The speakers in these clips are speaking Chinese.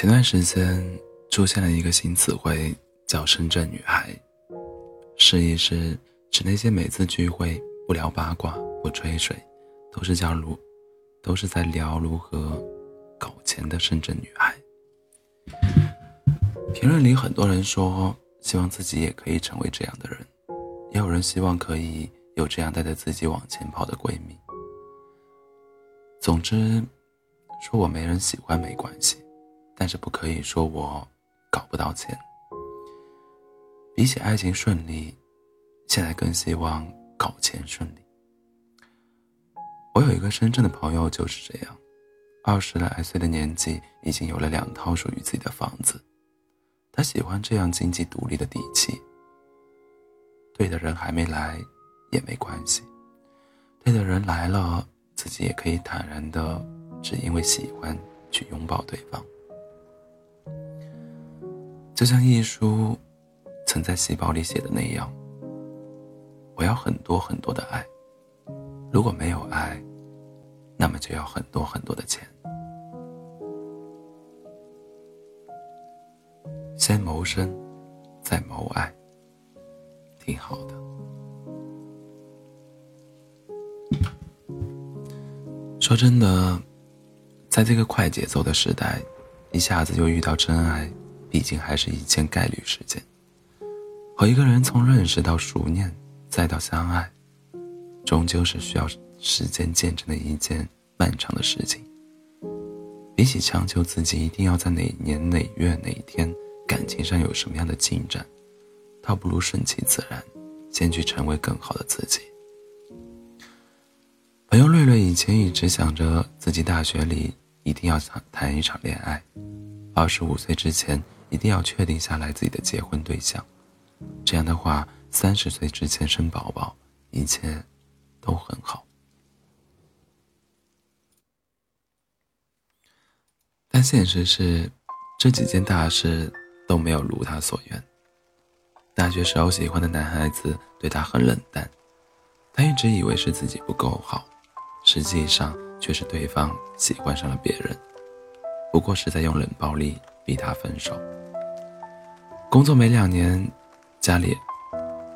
前段时间出现了一个新词汇，叫“深圳女孩”，示意是指那些每次聚会不聊八卦、不吹水，都是叫如，都是在聊如何搞钱的深圳女孩。评论里很多人说，希望自己也可以成为这样的人，也有人希望可以有这样带着自己往前跑的闺蜜。总之，说我没人喜欢没关系。但是不可以说我搞不到钱。比起爱情顺利，现在更希望搞钱顺利。我有一个深圳的朋友就是这样，二十来岁的年纪已经有了两套属于自己的房子。他喜欢这样经济独立的底气。对的人还没来也没关系，对的人来了，自己也可以坦然的只因为喜欢去拥抱对方。就像一书曾在细胞里写的那样，我要很多很多的爱。如果没有爱，那么就要很多很多的钱。先谋生，再谋爱，挺好的。说真的，在这个快节奏的时代，一下子就遇到真爱。毕竟还是一件概率事件。和一个人从认识到熟念，再到相爱，终究是需要时间见证的一件漫长的事情。比起强求自己一定要在哪年哪月哪一天感情上有什么样的进展，倒不如顺其自然，先去成为更好的自己。朋友瑞瑞以前一直想着自己大学里一定要谈谈一场恋爱，二十五岁之前。一定要确定下来自己的结婚对象，这样的话，三十岁之前生宝宝，一切都很好。但现实是，这几件大事都没有如他所愿。大学时候喜欢的男孩子对他很冷淡，他一直以为是自己不够好，实际上却是对方喜欢上了别人，不过是在用冷暴力逼他分手。工作没两年，家里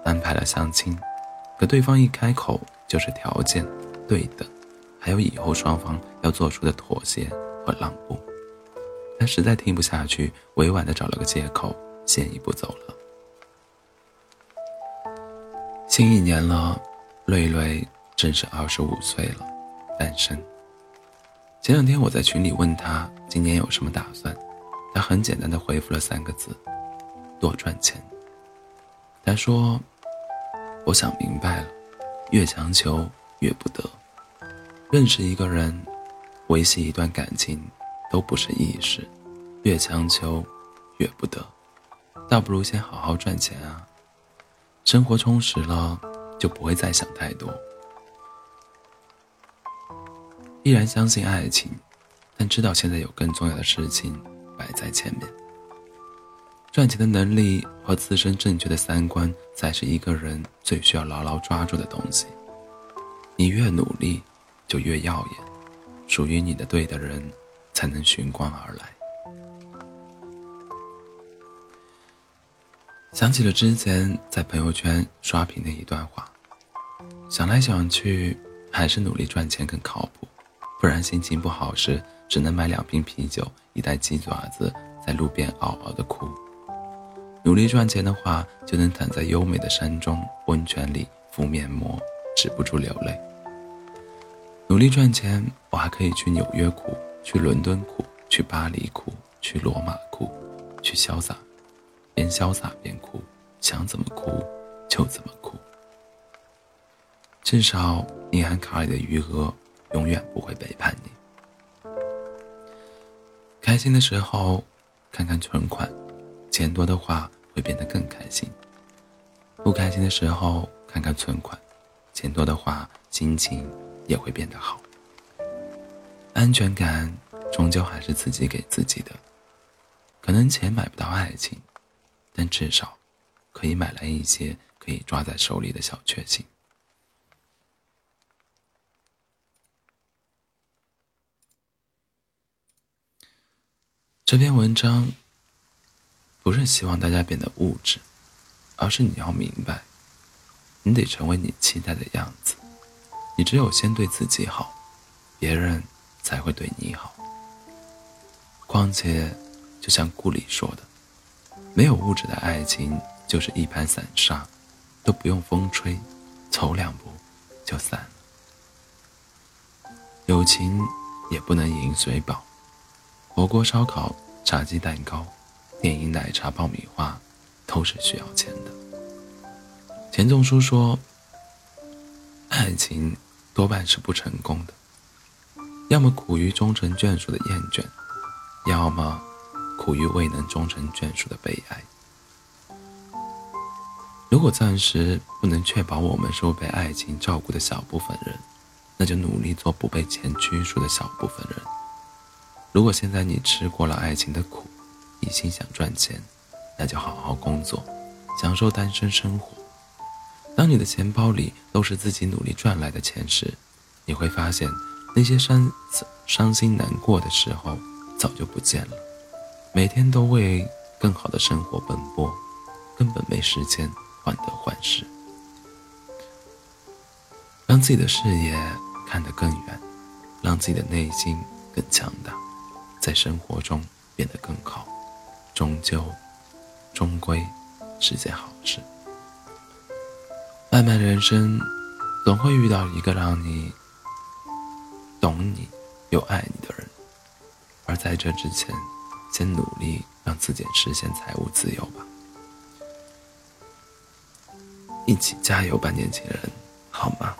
安排了相亲，可对方一开口就是条件、对等，还有以后双方要做出的妥协和让步。他实在听不下去，委婉的找了个借口，先一步走了。新一年了，瑞瑞正是二十五岁了，单身。前两天我在群里问他今年有什么打算，很简单的回复了三个字。多赚钱。他说：“我想明白了，越强求越不得。认识一个人，维系一段感情，都不是易事。越强求越不得，倒不如先好好赚钱啊。生活充实了，就不会再想太多。依然相信爱情，但知道现在有更重要的事情摆在前面。”赚钱的能力和自身正确的三观，才是一个人最需要牢牢抓住的东西。你越努力，就越耀眼，属于你的对的人，才能寻光而来。想起了之前在朋友圈刷屏的一段话，想来想去，还是努力赚钱更靠谱，不然心情不好时，只能买两瓶啤酒，一袋鸡爪子，在路边嗷嗷的哭。努力赚钱的话，就能躺在优美的山庄温泉里敷面膜，止不住流泪。努力赚钱，我还可以去纽约哭，去伦敦哭，去巴黎哭，去罗马哭，去潇洒，边潇洒边哭，想怎么哭就怎么哭。至少银行卡里的余额永远不会背叛你。开心的时候，看看存款。钱多的话会变得更开心。不开心的时候看看存款，钱多的话心情也会变得好。安全感终究还是自己给自己的。可能钱买不到爱情，但至少可以买来一些可以抓在手里的小确幸。这篇文章不是希望大家变得物质，而是你要明白，你得成为你期待的样子。你只有先对自己好，别人才会对你好。况且，就像顾里说的，没有物质的爱情就是一盘散沙，都不用风吹，走两步就散了。友情也不能饮水饱。火锅、烧烤、炸鸡、蛋糕、电影、奶茶、爆米花，都是需要钱的。钱钟书说：“爱情多半是不成功的，要么苦于终成眷属的厌倦，要么苦于未能终成眷属的悲哀。如果暂时不能确保我们是被爱情照顾的小部分人，那就努力做不被钱拘束的小部分人。”如果现在你吃过了爱情的苦，一心想赚钱，那就好好工作，享受单身生活。当你的钱包里都是自己努力赚来的钱时，你会发现那些伤伤心难过的时候早就不见了。每天都为更好的生活奔波，根本没时间患得患失。让自己的视野看得更远，让自己的内心更强大。在生活中变得更好，终究、终归是件好事。漫漫人生，总会遇到一个让你懂你又爱你的人，而在这之前，先努力让自己实现财务自由吧。一起加油吧，年轻人，好吗？